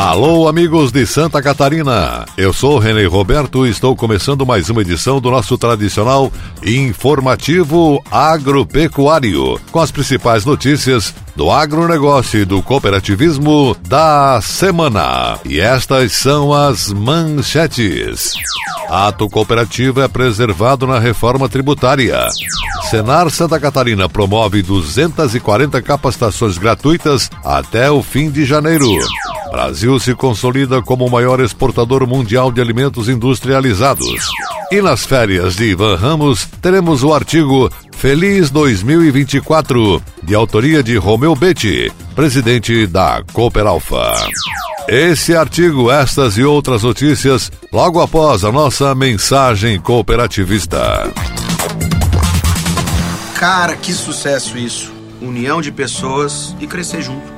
Alô, amigos de Santa Catarina. Eu sou René Roberto e estou começando mais uma edição do nosso tradicional informativo agropecuário, com as principais notícias do agronegócio e do cooperativismo da semana. E estas são as manchetes. Ato cooperativo é preservado na reforma tributária. Senar Santa Catarina promove 240 capacitações gratuitas até o fim de janeiro. Brasil se consolida como o maior exportador mundial de alimentos industrializados. E nas férias de Ivan Ramos, teremos o artigo Feliz 2024, de autoria de Romeu Betti, presidente da Cooperalfa. Esse artigo, estas e outras notícias, logo após a nossa mensagem cooperativista. Cara, que sucesso isso! União de pessoas e crescer junto.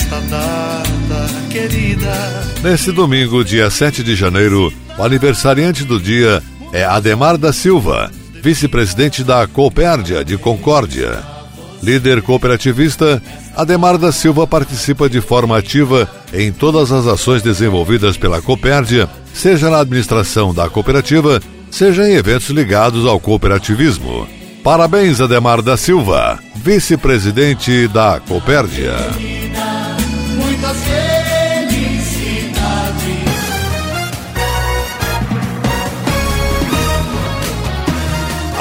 nesta data querida. Nesse domingo, dia 7 de janeiro, o aniversariante do dia é Ademar da Silva, vice-presidente da Coopérdia de Concórdia. Líder cooperativista, Ademar da Silva participa de forma ativa em todas as ações desenvolvidas pela Coopérdia, seja na administração da cooperativa, seja em eventos ligados ao cooperativismo. Parabéns, Ademar da Silva, vice-presidente da Coopérdia.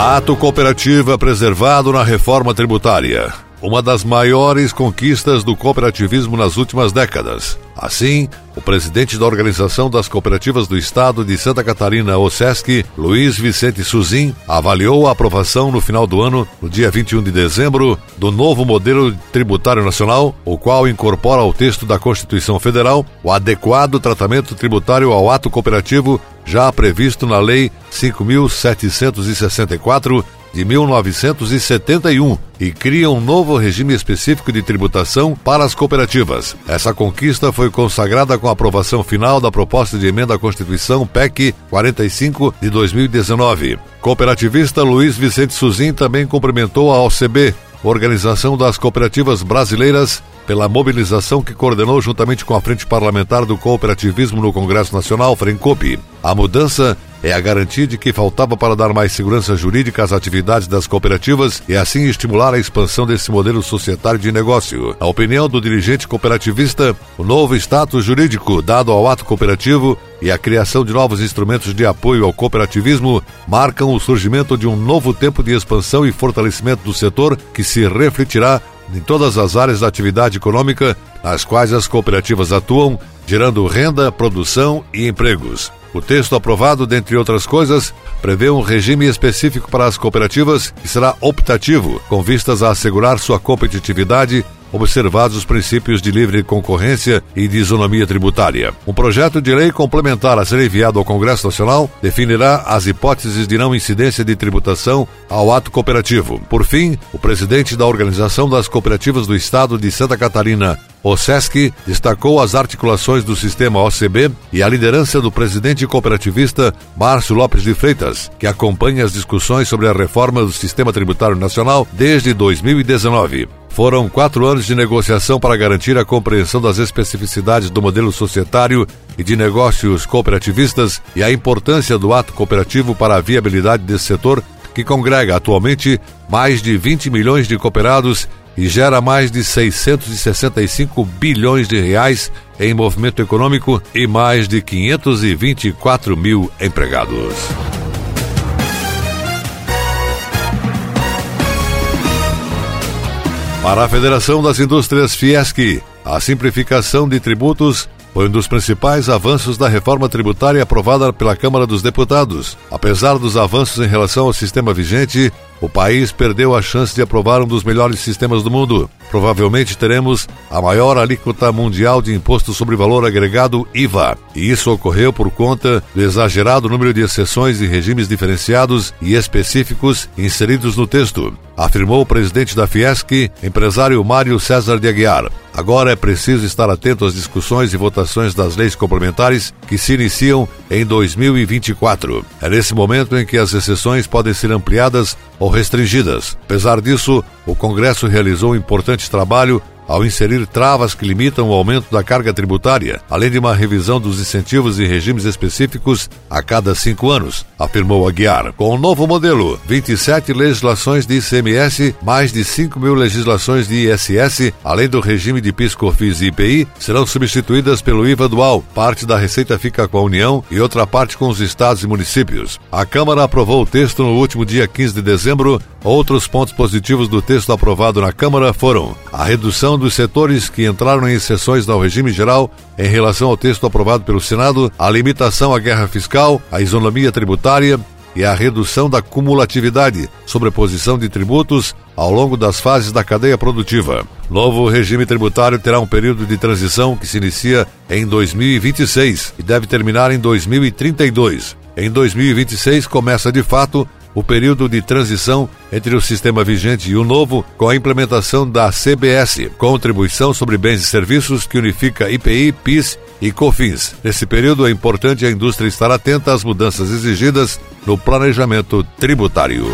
Ato cooperativo é preservado na reforma tributária. Uma das maiores conquistas do cooperativismo nas últimas décadas. Assim, o presidente da Organização das Cooperativas do Estado de Santa Catarina, OSESC, Luiz Vicente Suzin, avaliou a aprovação no final do ano, no dia 21 de dezembro, do novo modelo tributário nacional, o qual incorpora ao texto da Constituição Federal o adequado tratamento tributário ao ato cooperativo já previsto na Lei 5.764 de 1971 e cria um novo regime específico de tributação para as cooperativas. Essa conquista foi consagrada com a aprovação final da proposta de emenda à Constituição PEC 45 de 2019. Cooperativista Luiz Vicente Suzin também cumprimentou a OCB, Organização das Cooperativas Brasileiras, pela mobilização que coordenou juntamente com a Frente Parlamentar do Cooperativismo no Congresso Nacional, FRENCOP. A mudança é a garantia de que faltava para dar mais segurança jurídica às atividades das cooperativas e assim estimular a expansão desse modelo societário de negócio. A opinião do dirigente cooperativista, o novo status jurídico dado ao ato cooperativo e a criação de novos instrumentos de apoio ao cooperativismo marcam o surgimento de um novo tempo de expansão e fortalecimento do setor que se refletirá em todas as áreas da atividade econômica nas quais as cooperativas atuam, gerando renda, produção e empregos. O texto aprovado, dentre outras coisas, prevê um regime específico para as cooperativas que será optativo, com vistas a assegurar sua competitividade observados os princípios de livre concorrência e de isonomia tributária. Um projeto de lei complementar a ser enviado ao Congresso Nacional definirá as hipóteses de não incidência de tributação ao ato cooperativo. Por fim, o presidente da Organização das Cooperativas do Estado de Santa Catarina, o SESC destacou as articulações do sistema OCB e a liderança do presidente cooperativista Márcio Lopes de Freitas, que acompanha as discussões sobre a reforma do sistema tributário nacional desde 2019. Foram quatro anos de negociação para garantir a compreensão das especificidades do modelo societário e de negócios cooperativistas e a importância do ato cooperativo para a viabilidade desse setor, que congrega atualmente mais de 20 milhões de cooperados e gera mais de 665 bilhões de reais em movimento econômico e mais de 524 mil empregados. Para a Federação das Indústrias Fiesc, a simplificação de tributos foi um dos principais avanços da reforma tributária aprovada pela Câmara dos Deputados. Apesar dos avanços em relação ao sistema vigente, o país perdeu a chance de aprovar um dos melhores sistemas do mundo. Provavelmente teremos a maior alíquota mundial de imposto sobre valor agregado IVA, e isso ocorreu por conta do exagerado número de exceções e regimes diferenciados e específicos inseridos no texto, afirmou o presidente da Fiesc, empresário Mário César de Aguiar. Agora é preciso estar atento às discussões e votações das leis complementares que se iniciam em 2024. É nesse momento em que as exceções podem ser ampliadas ou restringidas. Apesar disso, o Congresso realizou um importante trabalho ao inserir travas que limitam o aumento da carga tributária, além de uma revisão dos incentivos e regimes específicos a cada cinco anos, afirmou Aguiar. Com o novo modelo, 27 legislações de ICMS, mais de 5 mil legislações de ISS, além do regime de PIS, COFINS e IPI, serão substituídas pelo IVA dual. Parte da receita fica com a União e outra parte com os estados e municípios. A Câmara aprovou o texto no último dia 15 de dezembro. Outros pontos positivos do texto aprovado na Câmara foram a redução dos setores que entraram em exceções ao regime geral em relação ao texto aprovado pelo Senado, a limitação à guerra fiscal, a isonomia tributária e a redução da cumulatividade, sobreposição de tributos ao longo das fases da cadeia produtiva. Novo regime tributário terá um período de transição que se inicia em 2026 e deve terminar em 2032. Em 2026 começa de fato o período de transição entre o sistema vigente e o novo, com a implementação da CBS, Contribuição sobre Bens e Serviços, que unifica IPI, PIS e COFINS. Nesse período é importante a indústria estar atenta às mudanças exigidas no planejamento tributário.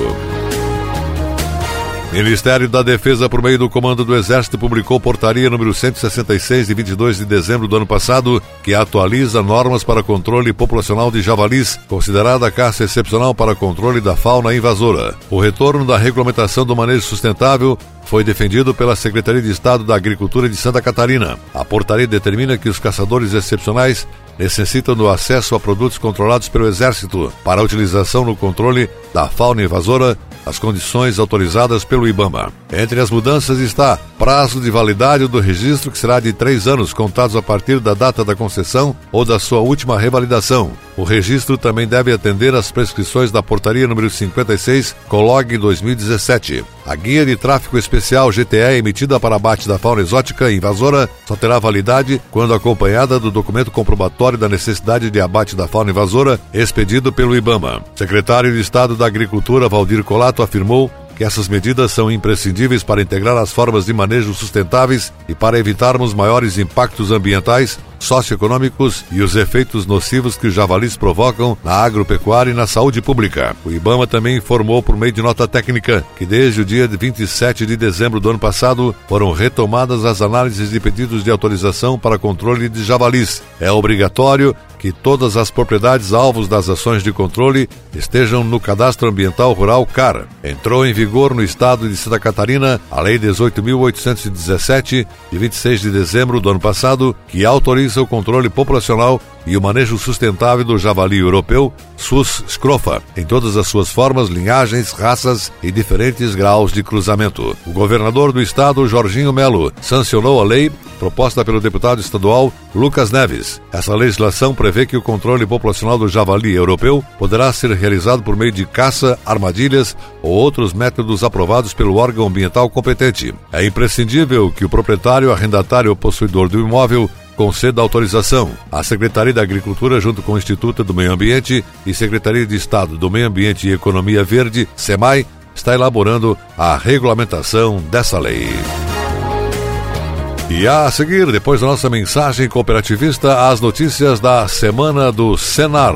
Ministério da Defesa, por meio do Comando do Exército, publicou portaria número 166 de 22 de dezembro do ano passado, que atualiza normas para controle populacional de javalis, considerada caça excepcional para controle da fauna invasora. O retorno da regulamentação do manejo sustentável foi defendido pela Secretaria de Estado da Agricultura de Santa Catarina. A portaria determina que os caçadores excepcionais necessitam do acesso a produtos controlados pelo Exército para utilização no controle da fauna invasora as condições autorizadas pelo IBAMA. Entre as mudanças está prazo de validade do registro, que será de três anos, contados a partir da data da concessão ou da sua última revalidação. O registro também deve atender às prescrições da Portaria número 56, Colog 2017. A Guia de Tráfico Especial GTE emitida para abate da fauna exótica invasora só terá validade quando acompanhada do documento comprobatório da necessidade de abate da fauna invasora expedido pelo IBAMA. Secretário de Estado da Agricultura Valdir Colato afirmou que essas medidas são imprescindíveis para integrar as formas de manejo sustentáveis e para evitarmos maiores impactos ambientais socioeconômicos e os efeitos nocivos que os javalis provocam na agropecuária e na saúde pública. O IBAMA também informou por meio de nota técnica que desde o dia 27 de dezembro do ano passado foram retomadas as análises de pedidos de autorização para controle de javalis. É obrigatório que todas as propriedades alvos das ações de controle estejam no Cadastro Ambiental Rural CAR. Entrou em vigor no estado de Santa Catarina a Lei 18.817, de 26 de dezembro do ano passado, que autoriza o controle populacional e o manejo sustentável do javali europeu, Sus scrofa, em todas as suas formas, linhagens, raças e diferentes graus de cruzamento. O governador do estado, Jorginho Melo, sancionou a lei proposta pelo deputado estadual Lucas Neves. Essa legislação prevê que o controle populacional do javali europeu poderá ser realizado por meio de caça, armadilhas ou outros métodos aprovados pelo órgão ambiental competente. É imprescindível que o proprietário, arrendatário ou possuidor do imóvel conceda autorização. A Secretaria da Agricultura, junto com o Instituto do Meio Ambiente e Secretaria de Estado do Meio Ambiente e Economia Verde, SEMAI, está elaborando a regulamentação dessa lei. E a seguir, depois da nossa mensagem cooperativista, as notícias da semana do Senar.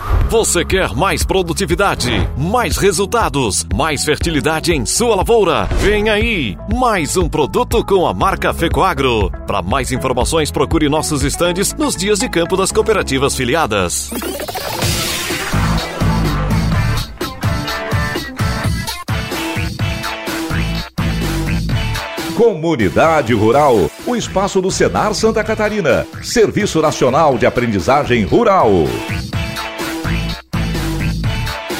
Você quer mais produtividade, mais resultados, mais fertilidade em sua lavoura? Vem aí, mais um produto com a marca Fecoagro. Para mais informações, procure nossos estandes nos dias de campo das cooperativas filiadas. Comunidade Rural, o espaço do Senar Santa Catarina, Serviço Nacional de Aprendizagem Rural.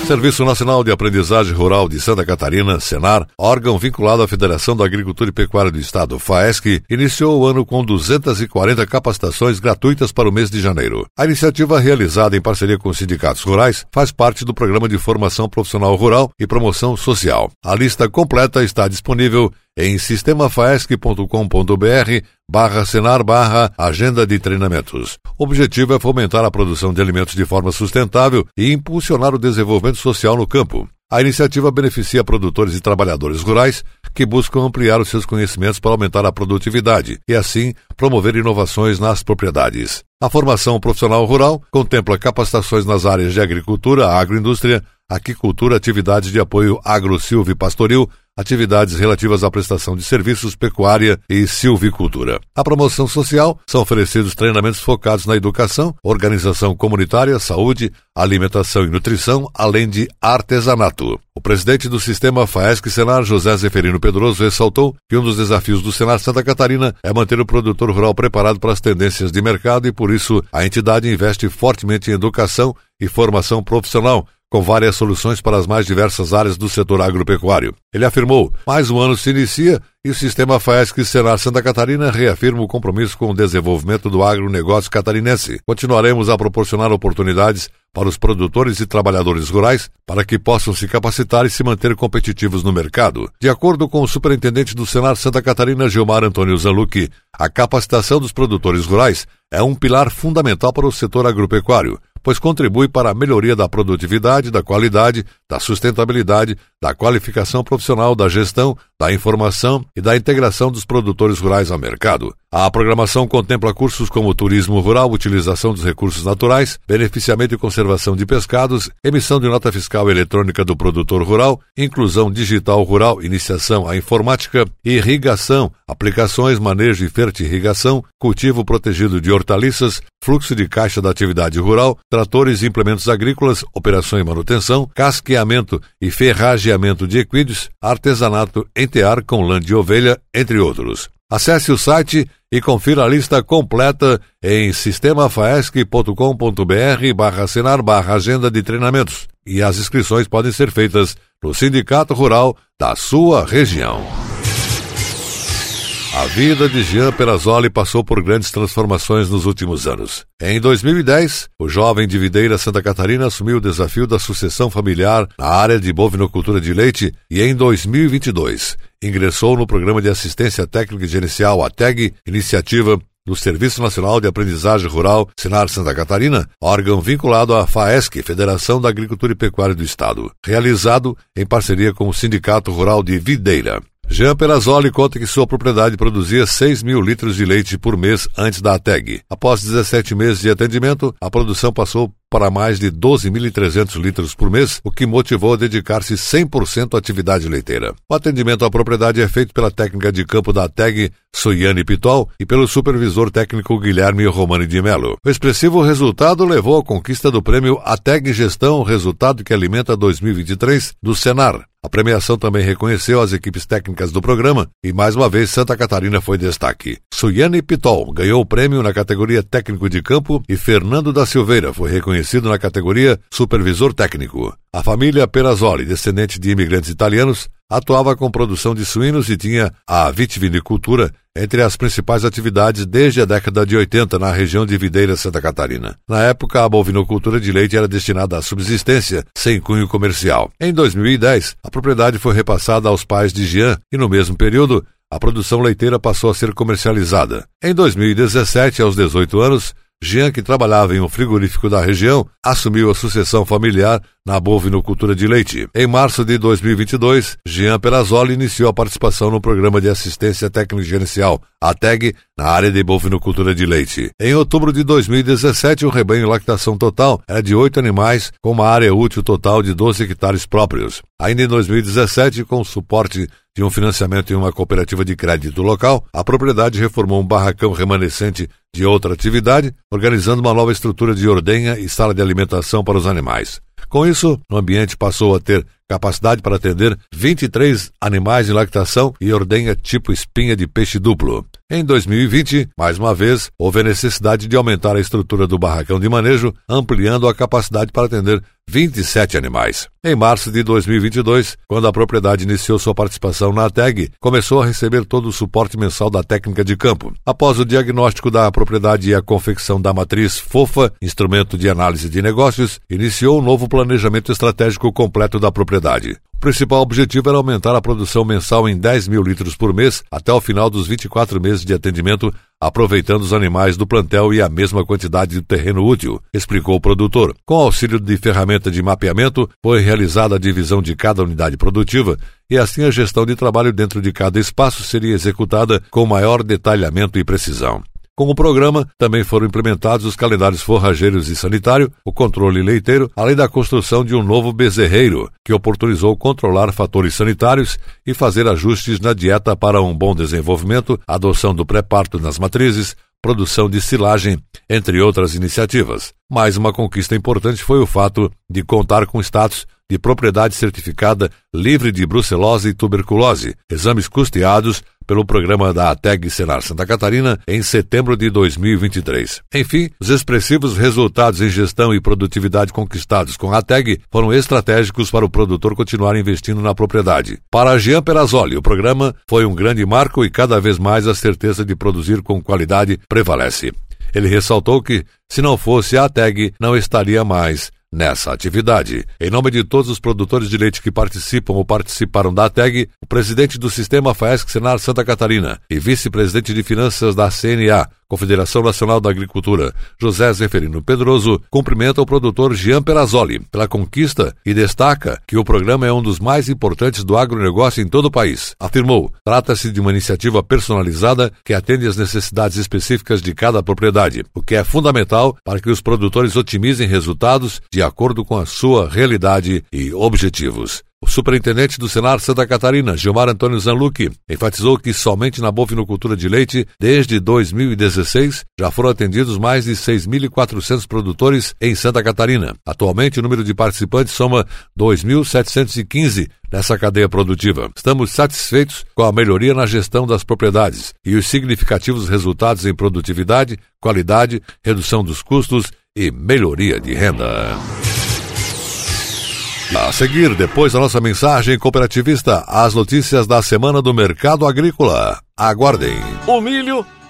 Serviço Nacional de Aprendizagem Rural de Santa Catarina, Senar, órgão vinculado à Federação da Agricultura e Pecuária do Estado, FAESC, iniciou o ano com 240 capacitações gratuitas para o mês de janeiro. A iniciativa, realizada em parceria com os sindicatos rurais, faz parte do Programa de Formação Profissional Rural e Promoção Social. A lista completa está disponível em sistemafaesc.com.br barra senar barra agenda de treinamentos. O objetivo é fomentar a produção de alimentos de forma sustentável e impulsionar o desenvolvimento social no campo. A iniciativa beneficia produtores e trabalhadores rurais que buscam ampliar os seus conhecimentos para aumentar a produtividade e, assim, promover inovações nas propriedades. A formação profissional rural contempla capacitações nas áreas de agricultura, agroindústria, aquicultura, atividades de apoio agro e pastoril, atividades relativas à prestação de serviços, pecuária e silvicultura. A promoção social são oferecidos treinamentos focados na educação, organização comunitária, saúde, alimentação e nutrição, além de artesanato. O presidente do sistema FAESC Senar, José Zeferino Pedroso, ressaltou que um dos desafios do Senar Santa Catarina é manter o produtor rural preparado para as tendências de mercado e, por isso, a entidade investe fortemente em educação e formação profissional, com várias soluções para as mais diversas áreas do setor agropecuário. Ele afirmou: mais um ano se inicia e o sistema FAESC Senar Santa Catarina reafirma o compromisso com o desenvolvimento do agronegócio catarinense. Continuaremos a proporcionar oportunidades para os produtores e trabalhadores rurais para que possam se capacitar e se manter competitivos no mercado. De acordo com o superintendente do Senar Santa Catarina, Gilmar Antônio Zanlucchi, a capacitação dos produtores rurais é um pilar fundamental para o setor agropecuário pois contribui para a melhoria da produtividade, da qualidade, da sustentabilidade, da qualificação profissional, da gestão, da informação e da integração dos produtores rurais ao mercado. A programação contempla cursos como turismo rural, utilização dos recursos naturais, beneficiamento e conservação de pescados, emissão de nota fiscal eletrônica do produtor rural, inclusão digital rural, iniciação à informática, irrigação, aplicações, manejo e fertirrigação, cultivo protegido de hortaliças, fluxo de caixa da atividade rural, tratores e implementos agrícolas, operação e manutenção, casqueamento e ferrageamento de equídeos, artesanato em tear com lã de ovelha, entre outros. Acesse o site e confira a lista completa em sistemafaesc.com.br barra assinar barra agenda de treinamentos. E as inscrições podem ser feitas no Sindicato Rural da sua região. A vida de Jean Perazoli passou por grandes transformações nos últimos anos. Em 2010, o jovem de Videira Santa Catarina assumiu o desafio da sucessão familiar na área de bovinocultura de leite e em 2022 ingressou no Programa de Assistência Técnica e Gerencial ATEG, iniciativa do Serviço Nacional de Aprendizagem Rural Senar Santa Catarina, órgão vinculado à FAESC, Federação da Agricultura e Pecuária do Estado, realizado em parceria com o Sindicato Rural de Videira. Jean Perazoli conta que sua propriedade produzia 6 mil litros de leite por mês antes da ATEG. Após 17 meses de atendimento, a produção passou para mais de 12.300 litros por mês, o que motivou a dedicar-se 100% à atividade leiteira. O atendimento à propriedade é feito pela técnica de campo da TEG, Soiane Pitol, e pelo supervisor técnico Guilherme Romani de Melo. O expressivo resultado levou à conquista do prêmio ATEG Gestão Resultado que Alimenta 2023 do Senar, a premiação também reconheceu as equipes técnicas do programa e mais uma vez Santa Catarina foi destaque. Suyane Pitol ganhou o prêmio na categoria técnico de campo e Fernando da Silveira foi reconhecido na categoria supervisor técnico. A família Perazzoli, descendente de imigrantes italianos, atuava com produção de suínos e tinha a vitivinicultura entre as principais atividades desde a década de 80 na região de Videira, Santa Catarina. Na época, a bovinocultura de leite era destinada à subsistência, sem cunho comercial. Em 2010, a propriedade foi repassada aos pais de Jean e, no mesmo período, a produção leiteira passou a ser comercializada. Em 2017, aos 18 anos, Jean, que trabalhava em um frigorífico da região, assumiu a sucessão familiar na bovinocultura de leite. Em março de 2022, Jean Perazzoli iniciou a participação no programa de assistência técnico gerencial, a TEG, na área de bovinocultura de leite. Em outubro de 2017, o rebanho lactação total era de oito animais, com uma área útil total de 12 hectares próprios. Ainda em 2017, com o suporte de um financiamento em uma cooperativa de crédito local, a propriedade reformou um barracão remanescente de outra atividade, organizando uma nova estrutura de ordenha e sala de alimentação para os animais. Com isso, o ambiente passou a ter capacidade para atender 23 animais em lactação e ordenha tipo espinha de peixe duplo. Em 2020, mais uma vez, houve a necessidade de aumentar a estrutura do barracão de manejo, ampliando a capacidade para atender 27 animais. Em março de 2022, quando a propriedade iniciou sua participação na TEG, começou a receber todo o suporte mensal da técnica de campo. Após o diagnóstico da propriedade e a confecção da matriz FOFA, instrumento de análise de negócios, iniciou um novo planejamento estratégico completo da propriedade. O principal objetivo era aumentar a produção mensal em 10 mil litros por mês até o final dos 24 meses de atendimento, aproveitando os animais do plantel e a mesma quantidade de terreno útil, explicou o produtor. Com auxílio de ferramenta de mapeamento, foi realizada a divisão de cada unidade produtiva e assim a gestão de trabalho dentro de cada espaço seria executada com maior detalhamento e precisão. Com o programa, também foram implementados os calendários forrageiros e sanitário, o controle leiteiro, além da construção de um novo bezerreiro, que oportunizou controlar fatores sanitários e fazer ajustes na dieta para um bom desenvolvimento, adoção do pré-parto nas matrizes, produção de silagem, entre outras iniciativas. Mais uma conquista importante foi o fato de contar com status de propriedade certificada livre de brucelose e tuberculose, exames custeados pelo programa da ATEG Senar Santa Catarina em setembro de 2023. Enfim, os expressivos resultados em gestão e produtividade conquistados com a ATEG foram estratégicos para o produtor continuar investindo na propriedade. Para Jean Perazzoli, o programa foi um grande marco e cada vez mais a certeza de produzir com qualidade prevalece. Ele ressaltou que, se não fosse a ATEG, não estaria mais nessa atividade. Em nome de todos os produtores de leite que participam ou participaram da TEG, o presidente do Sistema FAESC Senar Santa Catarina e vice-presidente de finanças da CNA, Confederação Nacional da Agricultura, José Zeferino Pedroso, cumprimenta o produtor Jean Perazzoli pela conquista e destaca que o programa é um dos mais importantes do agronegócio em todo o país. Afirmou, trata-se de uma iniciativa personalizada que atende às necessidades específicas de cada propriedade, o que é fundamental para que os produtores otimizem resultados de acordo com a sua realidade e objetivos. O superintendente do Senar Santa Catarina, Gilmar Antônio Zanlucchi, enfatizou que somente na bovinocultura de leite, desde 2016, já foram atendidos mais de 6.400 produtores em Santa Catarina. Atualmente, o número de participantes soma 2.715 nessa cadeia produtiva. Estamos satisfeitos com a melhoria na gestão das propriedades e os significativos resultados em produtividade, qualidade, redução dos custos e melhoria de renda. A seguir, depois da nossa mensagem cooperativista, as notícias da semana do mercado agrícola. Aguardem. O milho,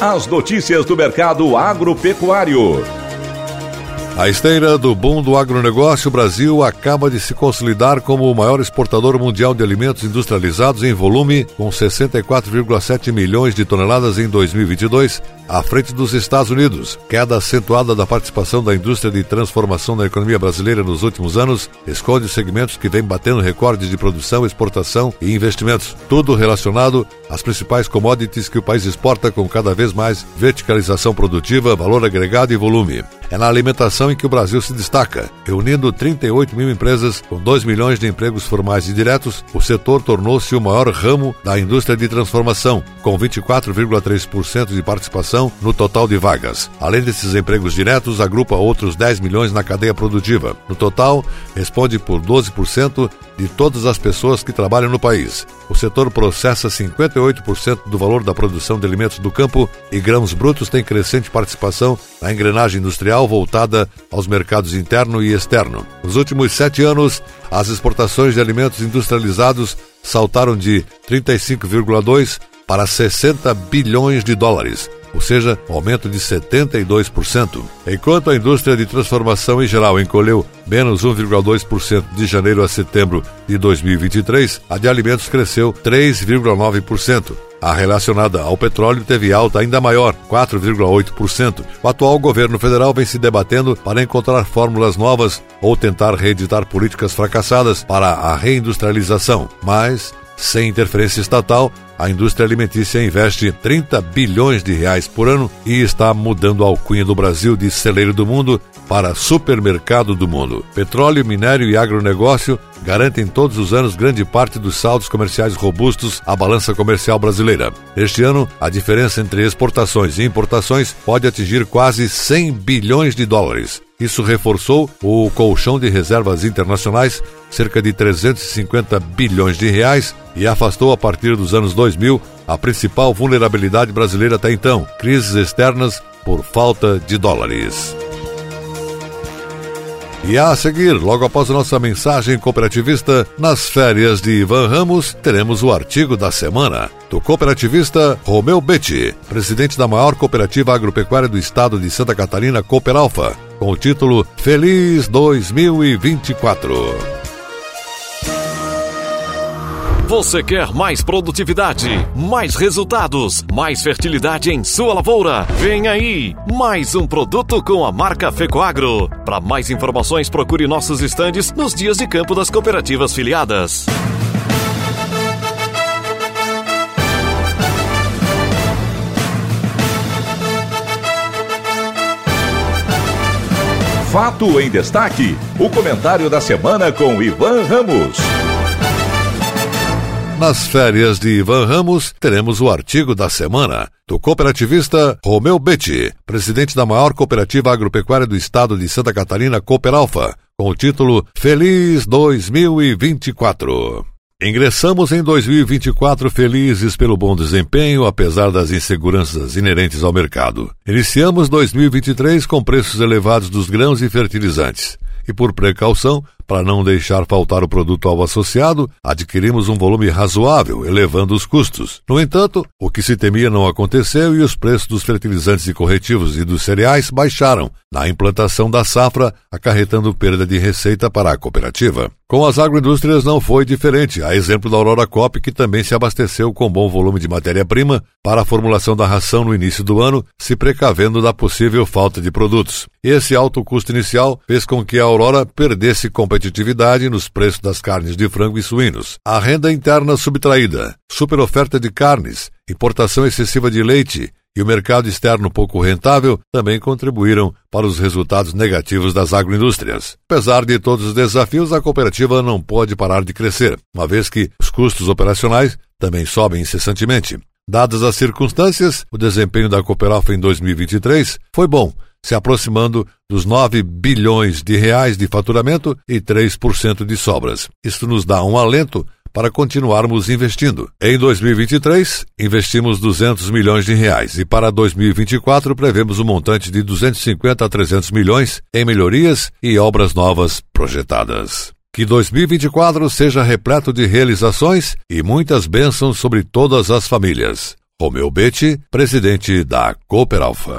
As notícias do mercado agropecuário. A esteira do boom do agronegócio, o Brasil acaba de se consolidar como o maior exportador mundial de alimentos industrializados em volume, com 64,7 milhões de toneladas em 2022, à frente dos Estados Unidos. Queda acentuada da participação da indústria de transformação na economia brasileira nos últimos anos esconde segmentos que vêm batendo recordes de produção, exportação e investimentos, tudo relacionado às principais commodities que o país exporta com cada vez mais verticalização produtiva, valor agregado e volume. É na alimentação em que o Brasil se destaca. Reunindo 38 mil empresas com 2 milhões de empregos formais e diretos, o setor tornou-se o maior ramo da indústria de transformação, com 24,3% de participação no total de vagas. Além desses empregos diretos, agrupa outros 10 milhões na cadeia produtiva. No total, responde por 12% de todas as pessoas que trabalham no país. O setor processa 58% do valor da produção de alimentos do campo e grãos brutos tem crescente participação na engrenagem industrial voltada aos mercados interno e externo. Nos últimos sete anos, as exportações de alimentos industrializados saltaram de 35,2 para 60 bilhões de dólares, ou seja, um aumento de 72%. Enquanto a indústria de transformação em geral encolheu menos 1,2% de janeiro a setembro de 2023, a de alimentos cresceu 3,9%. A relacionada ao petróleo teve alta ainda maior, 4,8%. O atual governo federal vem se debatendo para encontrar fórmulas novas ou tentar reeditar políticas fracassadas para a reindustrialização, mas sem interferência estatal, a indústria alimentícia investe 30 bilhões de reais por ano e está mudando a alcunha do Brasil de celeiro do mundo para supermercado do mundo. Petróleo, minério e agronegócio garantem todos os anos grande parte dos saldos comerciais robustos à balança comercial brasileira. Este ano, a diferença entre exportações e importações pode atingir quase 100 bilhões de dólares. Isso reforçou o colchão de reservas internacionais, cerca de 350 bilhões de reais, e afastou a partir dos anos 2000 a principal vulnerabilidade brasileira até então, crises externas por falta de dólares. E a seguir, logo após nossa mensagem cooperativista, nas férias de Ivan Ramos, teremos o artigo da semana do cooperativista Romeu Betti, presidente da maior cooperativa agropecuária do estado de Santa Catarina, Cooperalfa, com o título Feliz 2024. Você quer mais produtividade, mais resultados, mais fertilidade em sua lavoura? Vem aí, mais um produto com a marca Fecoagro. Para mais informações, procure nossos estandes nos dias de campo das cooperativas filiadas. Fato em destaque: o comentário da semana com Ivan Ramos. Nas férias de Ivan Ramos, teremos o artigo da semana do cooperativista Romeu Betti, presidente da maior cooperativa agropecuária do estado de Santa Catarina, Cooperalfa, com o título Feliz 2024. Ingressamos em 2024 felizes pelo bom desempenho, apesar das inseguranças inerentes ao mercado. Iniciamos 2023 com preços elevados dos grãos e fertilizantes. E por precaução, para não deixar faltar o produto alvo associado, adquirimos um volume razoável, elevando os custos. No entanto, o que se temia não aconteceu e os preços dos fertilizantes e corretivos e dos cereais baixaram na implantação da safra, acarretando perda de receita para a cooperativa. Com as agroindústrias não foi diferente, a exemplo da Aurora Cop, que também se abasteceu com bom volume de matéria-prima para a formulação da ração no início do ano, se precavendo da possível falta de produtos. Esse alto custo inicial fez com que a Aurora perdesse competitividade nos preços das carnes de frango e suínos. A renda interna subtraída, superoferta de carnes, importação excessiva de leite e o mercado externo pouco rentável também contribuíram para os resultados negativos das agroindústrias. Apesar de todos os desafios, a cooperativa não pode parar de crescer, uma vez que os custos operacionais também sobem incessantemente. Dadas as circunstâncias, o desempenho da Cooperalfa em 2023 foi bom, se aproximando dos 9 bilhões de reais de faturamento e 3% de sobras. Isto nos dá um alento para continuarmos investindo. Em 2023, investimos 200 milhões de reais e para 2024 prevemos um montante de 250 a 300 milhões em melhorias e obras novas projetadas. Que 2024 seja repleto de realizações e muitas bênçãos sobre todas as famílias. Romeu Betti, presidente da Cooperalfa.